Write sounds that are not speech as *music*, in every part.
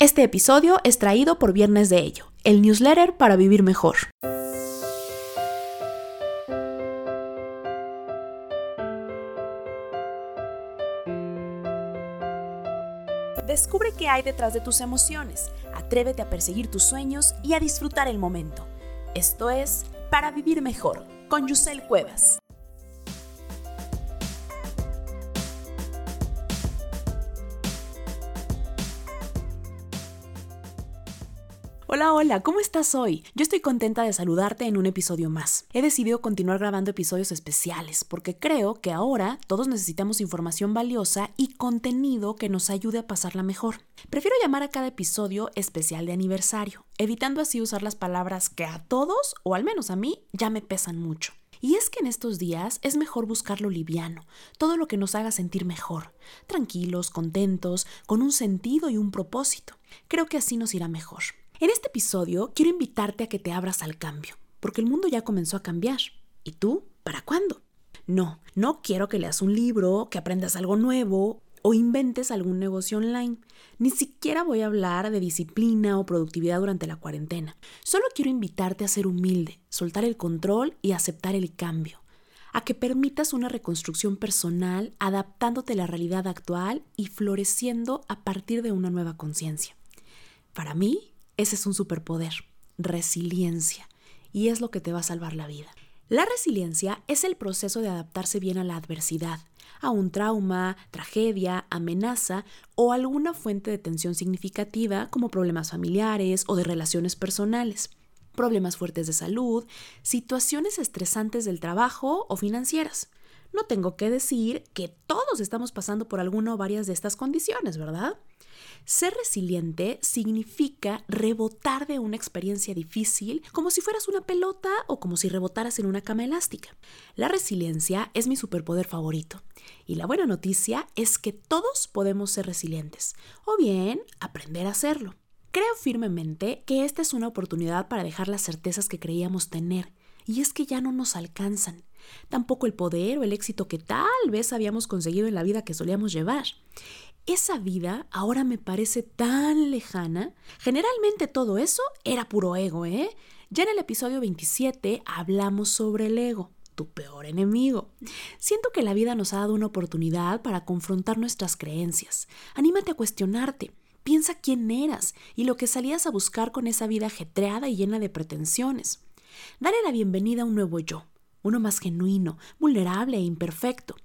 Este episodio es traído por Viernes de Ello, el newsletter para vivir mejor. Descubre qué hay detrás de tus emociones, atrévete a perseguir tus sueños y a disfrutar el momento. Esto es Para Vivir Mejor, con Yusel Cuevas. Hola, hola, ¿cómo estás hoy? Yo estoy contenta de saludarte en un episodio más. He decidido continuar grabando episodios especiales porque creo que ahora todos necesitamos información valiosa y contenido que nos ayude a pasarla mejor. Prefiero llamar a cada episodio especial de aniversario, evitando así usar las palabras que a todos, o al menos a mí, ya me pesan mucho. Y es que en estos días es mejor buscar lo liviano, todo lo que nos haga sentir mejor, tranquilos, contentos, con un sentido y un propósito. Creo que así nos irá mejor. En este episodio quiero invitarte a que te abras al cambio, porque el mundo ya comenzó a cambiar. ¿Y tú? ¿Para cuándo? No, no quiero que leas un libro, que aprendas algo nuevo o inventes algún negocio online. Ni siquiera voy a hablar de disciplina o productividad durante la cuarentena. Solo quiero invitarte a ser humilde, soltar el control y aceptar el cambio. A que permitas una reconstrucción personal adaptándote a la realidad actual y floreciendo a partir de una nueva conciencia. Para mí, ese es un superpoder, resiliencia, y es lo que te va a salvar la vida. La resiliencia es el proceso de adaptarse bien a la adversidad, a un trauma, tragedia, amenaza o alguna fuente de tensión significativa como problemas familiares o de relaciones personales, problemas fuertes de salud, situaciones estresantes del trabajo o financieras. No tengo que decir que todos estamos pasando por alguna o varias de estas condiciones, ¿verdad? Ser resiliente significa rebotar de una experiencia difícil como si fueras una pelota o como si rebotaras en una cama elástica. La resiliencia es mi superpoder favorito. Y la buena noticia es que todos podemos ser resilientes o bien aprender a hacerlo. Creo firmemente que esta es una oportunidad para dejar las certezas que creíamos tener, y es que ya no nos alcanzan. Tampoco el poder o el éxito que tal vez habíamos conseguido en la vida que solíamos llevar esa vida ahora me parece tan lejana. Generalmente todo eso era puro ego, ¿eh? Ya en el episodio 27 hablamos sobre el ego, tu peor enemigo. Siento que la vida nos ha dado una oportunidad para confrontar nuestras creencias. Anímate a cuestionarte. Piensa quién eras y lo que salías a buscar con esa vida ajetreada y llena de pretensiones. Dale la bienvenida a un nuevo yo, uno más genuino, vulnerable e imperfecto.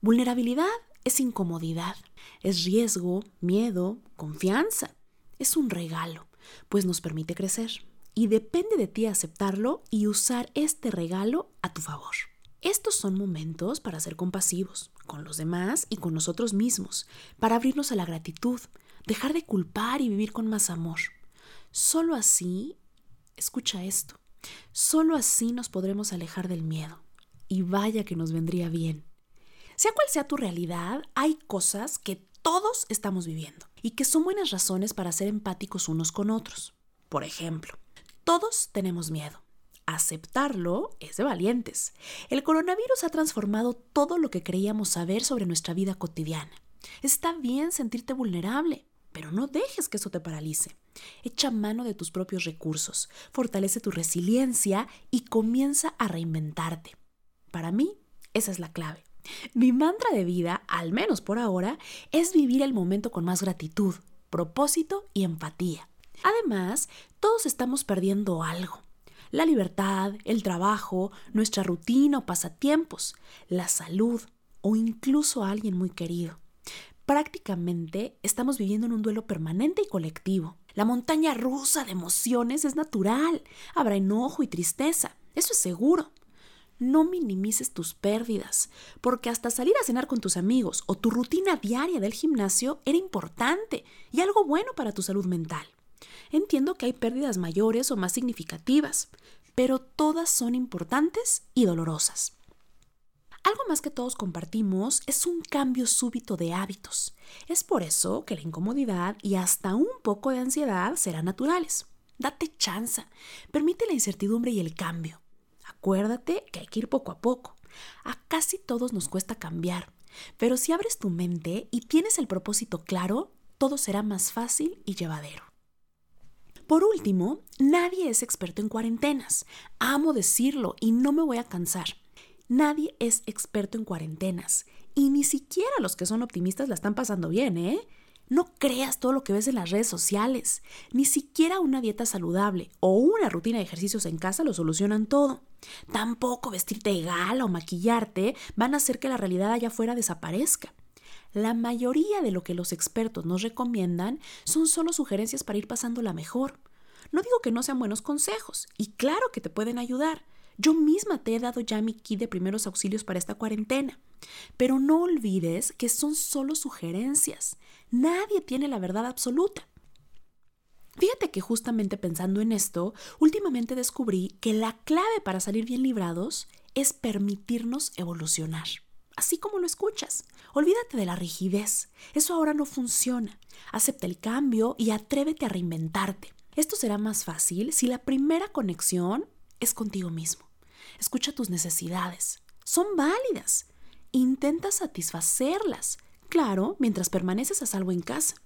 Vulnerabilidad es incomodidad, es riesgo, miedo, confianza. Es un regalo, pues nos permite crecer. Y depende de ti aceptarlo y usar este regalo a tu favor. Estos son momentos para ser compasivos con los demás y con nosotros mismos, para abrirnos a la gratitud, dejar de culpar y vivir con más amor. Solo así, escucha esto, solo así nos podremos alejar del miedo. Y vaya que nos vendría bien. Sea cual sea tu realidad, hay cosas que todos estamos viviendo y que son buenas razones para ser empáticos unos con otros. Por ejemplo, todos tenemos miedo. Aceptarlo es de valientes. El coronavirus ha transformado todo lo que creíamos saber sobre nuestra vida cotidiana. Está bien sentirte vulnerable, pero no dejes que eso te paralice. Echa mano de tus propios recursos, fortalece tu resiliencia y comienza a reinventarte. Para mí, esa es la clave. Mi mantra de vida, al menos por ahora, es vivir el momento con más gratitud, propósito y empatía. Además, todos estamos perdiendo algo. La libertad, el trabajo, nuestra rutina o pasatiempos, la salud o incluso a alguien muy querido. Prácticamente estamos viviendo en un duelo permanente y colectivo. La montaña rusa de emociones es natural. Habrá enojo y tristeza. Eso es seguro no minimices tus pérdidas, porque hasta salir a cenar con tus amigos o tu rutina diaria del gimnasio era importante y algo bueno para tu salud mental. Entiendo que hay pérdidas mayores o más significativas, pero todas son importantes y dolorosas. Algo más que todos compartimos es un cambio súbito de hábitos. Es por eso que la incomodidad y hasta un poco de ansiedad serán naturales. Date chance, permite la incertidumbre y el cambio. Acuérdate que hay que ir poco a poco. A casi todos nos cuesta cambiar, pero si abres tu mente y tienes el propósito claro, todo será más fácil y llevadero. Por último, nadie es experto en cuarentenas. Amo decirlo y no me voy a cansar. Nadie es experto en cuarentenas. Y ni siquiera los que son optimistas la están pasando bien, ¿eh? No creas todo lo que ves en las redes sociales. Ni siquiera una dieta saludable o una rutina de ejercicios en casa lo solucionan todo. Tampoco vestirte de gala o maquillarte van a hacer que la realidad allá afuera desaparezca. La mayoría de lo que los expertos nos recomiendan son solo sugerencias para ir pasándola mejor. No digo que no sean buenos consejos, y claro que te pueden ayudar. Yo misma te he dado ya mi kit de primeros auxilios para esta cuarentena. Pero no olvides que son solo sugerencias. Nadie tiene la verdad absoluta. Fíjate que justamente pensando en esto, últimamente descubrí que la clave para salir bien librados es permitirnos evolucionar así como lo escuchas. Olvídate de la rigidez. Eso ahora no funciona. Acepta el cambio y atrévete a reinventarte. Esto será más fácil si la primera conexión es contigo mismo. Escucha tus necesidades. Son válidas. Intenta satisfacerlas. Claro, mientras permaneces a salvo en casa.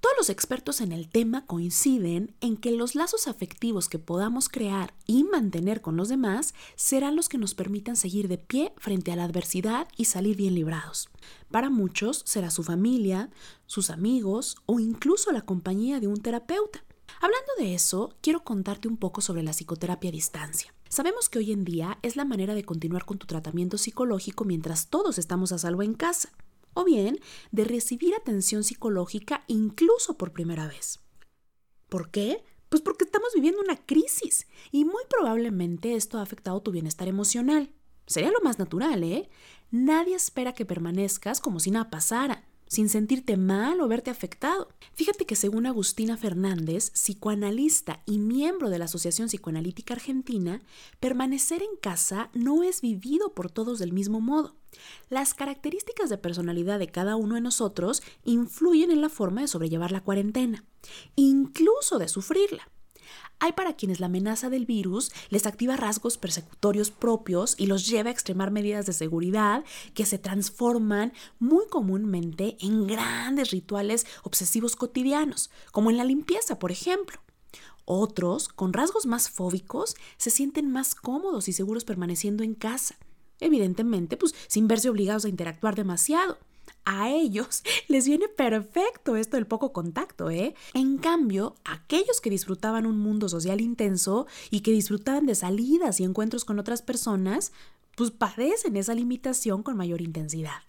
Todos los expertos en el tema coinciden en que los lazos afectivos que podamos crear y mantener con los demás serán los que nos permitan seguir de pie frente a la adversidad y salir bien librados. Para muchos será su familia, sus amigos o incluso la compañía de un terapeuta. Hablando de eso, quiero contarte un poco sobre la psicoterapia a distancia. Sabemos que hoy en día es la manera de continuar con tu tratamiento psicológico mientras todos estamos a salvo en casa o bien de recibir atención psicológica incluso por primera vez. ¿Por qué? Pues porque estamos viviendo una crisis y muy probablemente esto ha afectado tu bienestar emocional. Sería lo más natural, ¿eh? Nadie espera que permanezcas como si nada pasara sin sentirte mal o verte afectado. Fíjate que según Agustina Fernández, psicoanalista y miembro de la Asociación Psicoanalítica Argentina, permanecer en casa no es vivido por todos del mismo modo. Las características de personalidad de cada uno de nosotros influyen en la forma de sobrellevar la cuarentena, incluso de sufrirla. Hay para quienes la amenaza del virus les activa rasgos persecutorios propios y los lleva a extremar medidas de seguridad que se transforman muy comúnmente en grandes rituales obsesivos cotidianos, como en la limpieza, por ejemplo. Otros, con rasgos más fóbicos, se sienten más cómodos y seguros permaneciendo en casa. Evidentemente, pues sin verse obligados a interactuar demasiado a ellos *laughs* les viene perfecto esto del poco contacto, ¿eh? En cambio, aquellos que disfrutaban un mundo social intenso y que disfrutaban de salidas y encuentros con otras personas, pues padecen esa limitación con mayor intensidad.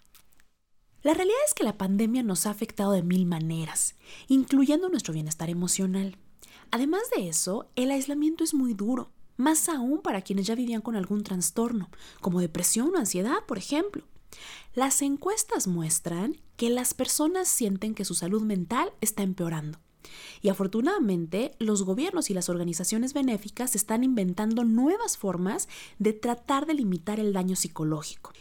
La realidad es que la pandemia nos ha afectado de mil maneras, incluyendo nuestro bienestar emocional. Además de eso, el aislamiento es muy duro, más aún para quienes ya vivían con algún trastorno, como depresión o ansiedad, por ejemplo. Las encuestas muestran que las personas sienten que su salud mental está empeorando. Y afortunadamente, los gobiernos y las organizaciones benéficas están inventando nuevas formas de tratar de limitar el daño psicológico.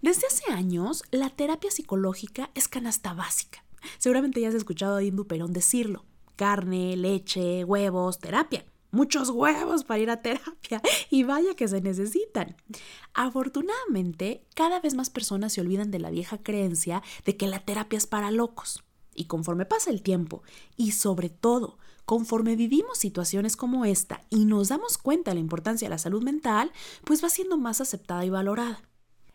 Desde hace años, la terapia psicológica es canasta básica. Seguramente ya has escuchado a Indu Perón decirlo. Carne, leche, huevos, terapia muchos huevos para ir a terapia *laughs* y vaya que se necesitan. Afortunadamente, cada vez más personas se olvidan de la vieja creencia de que la terapia es para locos. Y conforme pasa el tiempo, y sobre todo, conforme vivimos situaciones como esta y nos damos cuenta de la importancia de la salud mental, pues va siendo más aceptada y valorada.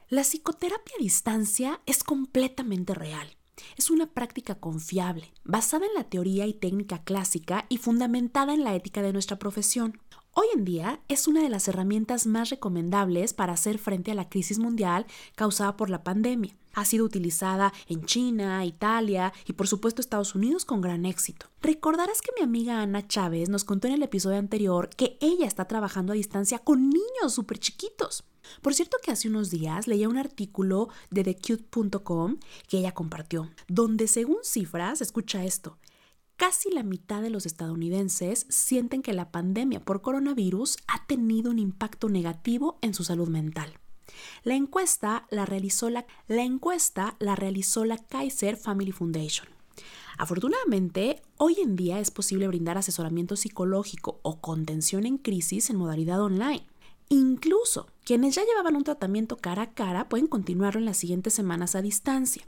La psicoterapia a distancia es completamente real es una práctica confiable, basada en la teoría y técnica clásica y fundamentada en la ética de nuestra profesión. Hoy en día es una de las herramientas más recomendables para hacer frente a la crisis mundial causada por la pandemia. Ha sido utilizada en China, Italia y por supuesto Estados Unidos con gran éxito. Recordarás que mi amiga Ana Chávez nos contó en el episodio anterior que ella está trabajando a distancia con niños súper chiquitos. Por cierto que hace unos días leía un artículo de thecute.com que ella compartió, donde según cifras, escucha esto, casi la mitad de los estadounidenses sienten que la pandemia por coronavirus ha tenido un impacto negativo en su salud mental. La encuesta la realizó la, la, encuesta la, realizó la Kaiser Family Foundation. Afortunadamente, hoy en día es posible brindar asesoramiento psicológico o contención en crisis en modalidad online. Incluso quienes ya llevaban un tratamiento cara a cara pueden continuarlo en las siguientes semanas a distancia.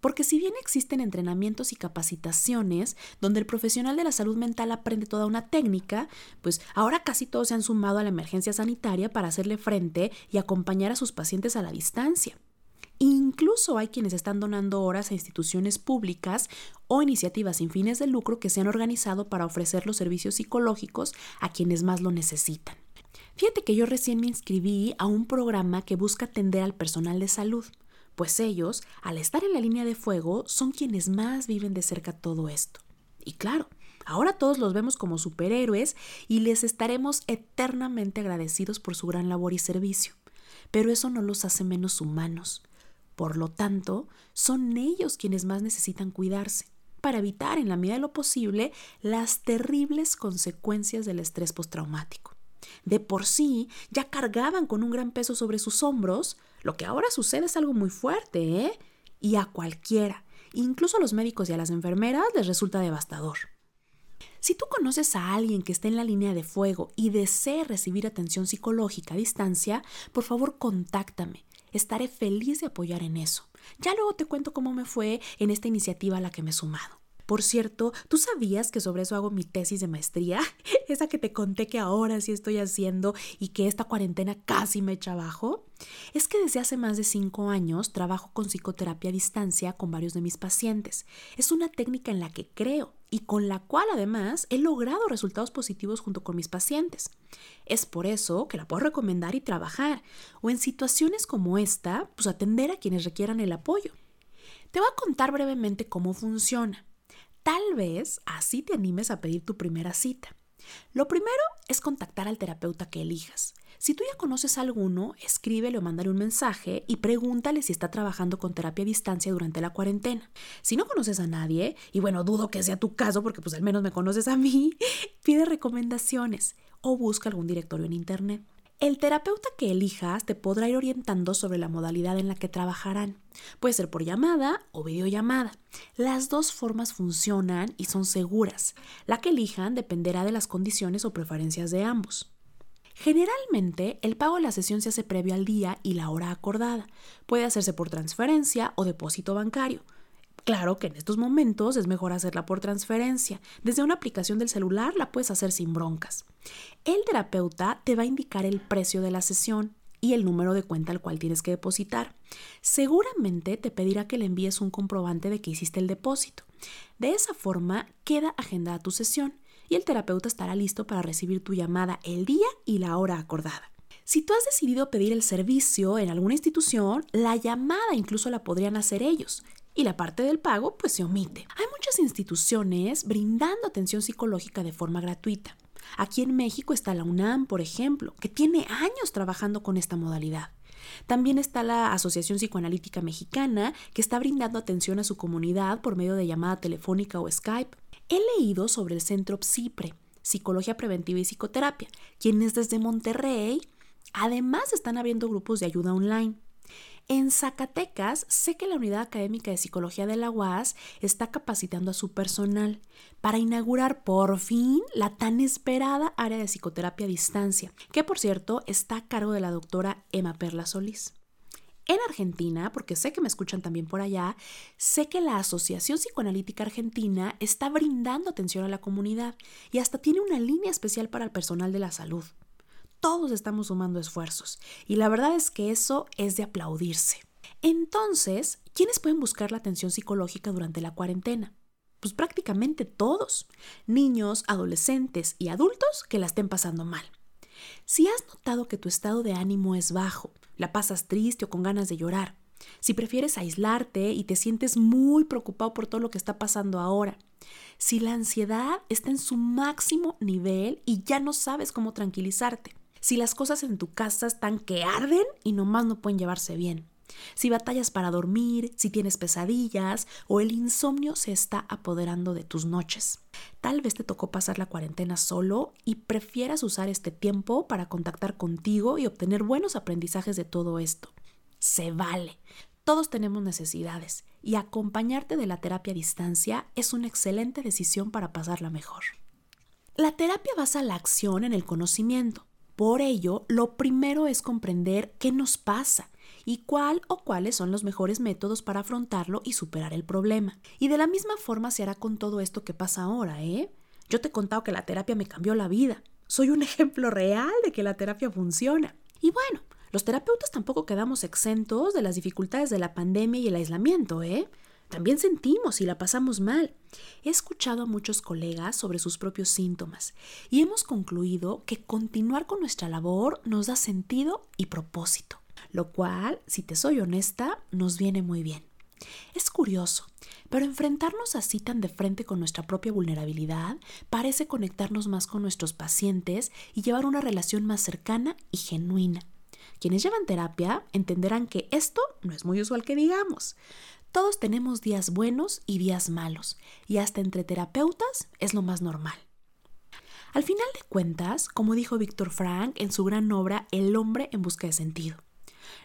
Porque si bien existen entrenamientos y capacitaciones donde el profesional de la salud mental aprende toda una técnica, pues ahora casi todos se han sumado a la emergencia sanitaria para hacerle frente y acompañar a sus pacientes a la distancia. Incluso hay quienes están donando horas a instituciones públicas o iniciativas sin fines de lucro que se han organizado para ofrecer los servicios psicológicos a quienes más lo necesitan. Fíjate que yo recién me inscribí a un programa que busca atender al personal de salud pues ellos, al estar en la línea de fuego, son quienes más viven de cerca todo esto. Y claro, ahora todos los vemos como superhéroes y les estaremos eternamente agradecidos por su gran labor y servicio, pero eso no los hace menos humanos. Por lo tanto, son ellos quienes más necesitan cuidarse para evitar en la medida de lo posible las terribles consecuencias del estrés postraumático. De por sí ya cargaban con un gran peso sobre sus hombros, lo que ahora sucede es algo muy fuerte, ¿eh? Y a cualquiera, incluso a los médicos y a las enfermeras, les resulta devastador. Si tú conoces a alguien que esté en la línea de fuego y desee recibir atención psicológica a distancia, por favor contáctame. Estaré feliz de apoyar en eso. Ya luego te cuento cómo me fue en esta iniciativa a la que me he sumado. Por cierto, ¿tú sabías que sobre eso hago mi tesis de maestría? *laughs* Esa que te conté que ahora sí estoy haciendo y que esta cuarentena casi me echa abajo. Es que desde hace más de cinco años trabajo con psicoterapia a distancia con varios de mis pacientes. Es una técnica en la que creo y con la cual además he logrado resultados positivos junto con mis pacientes. Es por eso que la puedo recomendar y trabajar, o en situaciones como esta, pues atender a quienes requieran el apoyo. Te voy a contar brevemente cómo funciona. Tal vez así te animes a pedir tu primera cita. Lo primero es contactar al terapeuta que elijas. Si tú ya conoces a alguno, escríbele o mándale un mensaje y pregúntale si está trabajando con terapia a distancia durante la cuarentena. Si no conoces a nadie, y bueno, dudo que sea tu caso porque pues al menos me conoces a mí, *laughs* pide recomendaciones o busca algún directorio en internet. El terapeuta que elijas te podrá ir orientando sobre la modalidad en la que trabajarán. Puede ser por llamada o videollamada. Las dos formas funcionan y son seguras. La que elijan dependerá de las condiciones o preferencias de ambos. Generalmente, el pago de la sesión se hace previo al día y la hora acordada. Puede hacerse por transferencia o depósito bancario. Claro que en estos momentos es mejor hacerla por transferencia. Desde una aplicación del celular la puedes hacer sin broncas. El terapeuta te va a indicar el precio de la sesión y el número de cuenta al cual tienes que depositar. Seguramente te pedirá que le envíes un comprobante de que hiciste el depósito. De esa forma queda agendada tu sesión y el terapeuta estará listo para recibir tu llamada el día y la hora acordada. Si tú has decidido pedir el servicio en alguna institución, la llamada incluso la podrían hacer ellos y la parte del pago pues se omite. Hay muchas instituciones brindando atención psicológica de forma gratuita. Aquí en México está la UNAM, por ejemplo, que tiene años trabajando con esta modalidad. También está la Asociación Psicoanalítica Mexicana, que está brindando atención a su comunidad por medio de llamada telefónica o Skype. He leído sobre el Centro PSIPRE, Psicología Preventiva y Psicoterapia, quienes desde Monterrey además están abriendo grupos de ayuda online. En Zacatecas, sé que la Unidad Académica de Psicología de la UAS está capacitando a su personal para inaugurar por fin la tan esperada área de psicoterapia a distancia, que por cierto está a cargo de la doctora Emma Perla Solís. En Argentina, porque sé que me escuchan también por allá, sé que la Asociación Psicoanalítica Argentina está brindando atención a la comunidad y hasta tiene una línea especial para el personal de la salud todos estamos sumando esfuerzos y la verdad es que eso es de aplaudirse. Entonces, ¿quiénes pueden buscar la atención psicológica durante la cuarentena? Pues prácticamente todos, niños, adolescentes y adultos que la estén pasando mal. Si has notado que tu estado de ánimo es bajo, la pasas triste o con ganas de llorar, si prefieres aislarte y te sientes muy preocupado por todo lo que está pasando ahora, si la ansiedad está en su máximo nivel y ya no sabes cómo tranquilizarte, si las cosas en tu casa están que arden y nomás no pueden llevarse bien, si batallas para dormir, si tienes pesadillas o el insomnio se está apoderando de tus noches. Tal vez te tocó pasar la cuarentena solo y prefieras usar este tiempo para contactar contigo y obtener buenos aprendizajes de todo esto. Se vale. Todos tenemos necesidades y acompañarte de la terapia a distancia es una excelente decisión para pasarla mejor. La terapia basa la acción en el conocimiento. Por ello, lo primero es comprender qué nos pasa y cuál o cuáles son los mejores métodos para afrontarlo y superar el problema. Y de la misma forma se hará con todo esto que pasa ahora, ¿eh? Yo te he contado que la terapia me cambió la vida. Soy un *laughs* ejemplo real de que la terapia funciona. Y bueno, los terapeutas tampoco quedamos exentos de las dificultades de la pandemia y el aislamiento, ¿eh? También sentimos y la pasamos mal. He escuchado a muchos colegas sobre sus propios síntomas y hemos concluido que continuar con nuestra labor nos da sentido y propósito, lo cual, si te soy honesta, nos viene muy bien. Es curioso, pero enfrentarnos así tan de frente con nuestra propia vulnerabilidad parece conectarnos más con nuestros pacientes y llevar una relación más cercana y genuina. Quienes llevan terapia entenderán que esto no es muy usual que digamos. Todos tenemos días buenos y días malos, y hasta entre terapeutas es lo más normal. Al final de cuentas, como dijo Víctor Frank en su gran obra El hombre en busca de sentido,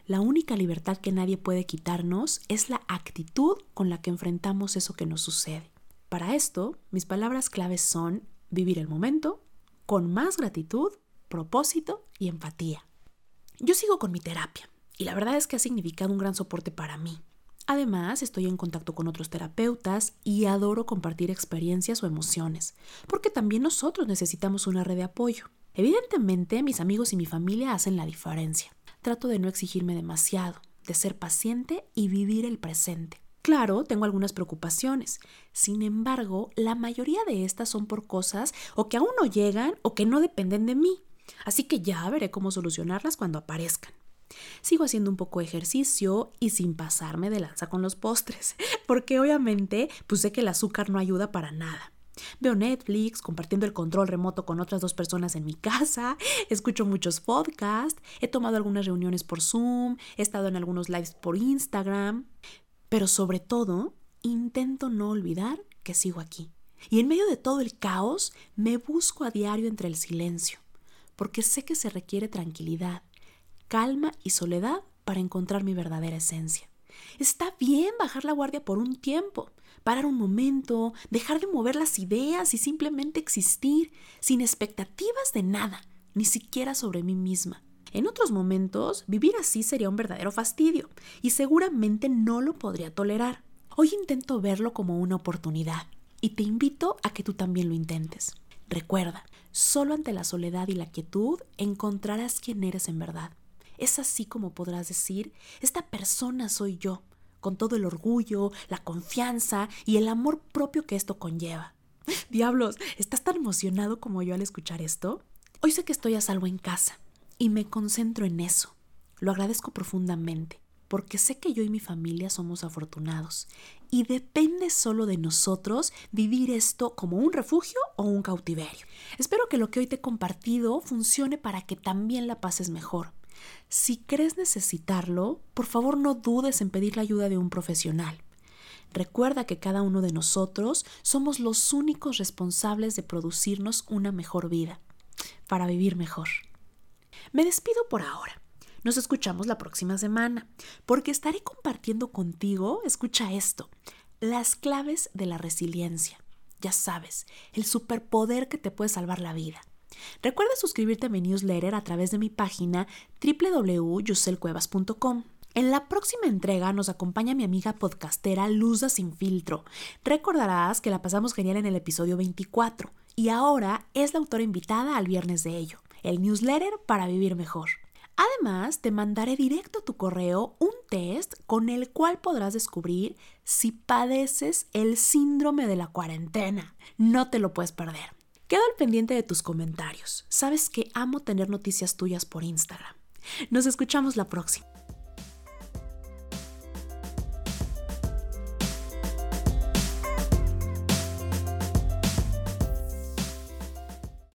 la única libertad que nadie puede quitarnos es la actitud con la que enfrentamos eso que nos sucede. Para esto, mis palabras claves son vivir el momento con más gratitud, propósito y empatía. Yo sigo con mi terapia y la verdad es que ha significado un gran soporte para mí. Además, estoy en contacto con otros terapeutas y adoro compartir experiencias o emociones, porque también nosotros necesitamos una red de apoyo. Evidentemente, mis amigos y mi familia hacen la diferencia. Trato de no exigirme demasiado, de ser paciente y vivir el presente. Claro, tengo algunas preocupaciones. Sin embargo, la mayoría de estas son por cosas o que aún no llegan o que no dependen de mí. Así que ya veré cómo solucionarlas cuando aparezcan. Sigo haciendo un poco de ejercicio y sin pasarme de lanza con los postres, *laughs* porque obviamente pues sé que el azúcar no ayuda para nada. Veo Netflix, compartiendo el control remoto con otras dos personas en mi casa, *laughs* escucho muchos podcasts, he tomado algunas reuniones por Zoom, he estado en algunos lives por Instagram, pero sobre todo intento no olvidar que sigo aquí. Y en medio de todo el caos me busco a diario entre el silencio, porque sé que se requiere tranquilidad, calma y soledad para encontrar mi verdadera esencia. Está bien bajar la guardia por un tiempo, parar un momento, dejar de mover las ideas y simplemente existir, sin expectativas de nada, ni siquiera sobre mí misma. En otros momentos, vivir así sería un verdadero fastidio y seguramente no lo podría tolerar. Hoy intento verlo como una oportunidad y te invito a que tú también lo intentes. Recuerda, solo ante la soledad y la quietud encontrarás quién eres en verdad. Es así como podrás decir, esta persona soy yo, con todo el orgullo, la confianza y el amor propio que esto conlleva. *laughs* Diablos, ¿estás tan emocionado como yo al escuchar esto? Hoy sé que estoy a salvo en casa y me concentro en eso. Lo agradezco profundamente porque sé que yo y mi familia somos afortunados y depende solo de nosotros vivir esto como un refugio o un cautiverio. Espero que lo que hoy te he compartido funcione para que también la pases mejor si crees necesitarlo, por favor no dudes en pedir la ayuda de un profesional. Recuerda que cada uno de nosotros somos los únicos responsables de producirnos una mejor vida, para vivir mejor. Me despido por ahora. Nos escuchamos la próxima semana, porque estaré compartiendo contigo, escucha esto, las claves de la resiliencia. Ya sabes, el superpoder que te puede salvar la vida. Recuerda suscribirte a mi newsletter a través de mi página www.yuselcuevas.com. En la próxima entrega nos acompaña mi amiga podcastera Luza Sin Filtro. Recordarás que la pasamos genial en el episodio 24 y ahora es la autora invitada al viernes de ello, el newsletter para vivir mejor. Además, te mandaré directo a tu correo un test con el cual podrás descubrir si padeces el síndrome de la cuarentena. No te lo puedes perder. Quedo al pendiente de tus comentarios. Sabes que amo tener noticias tuyas por Instagram. Nos escuchamos la próxima.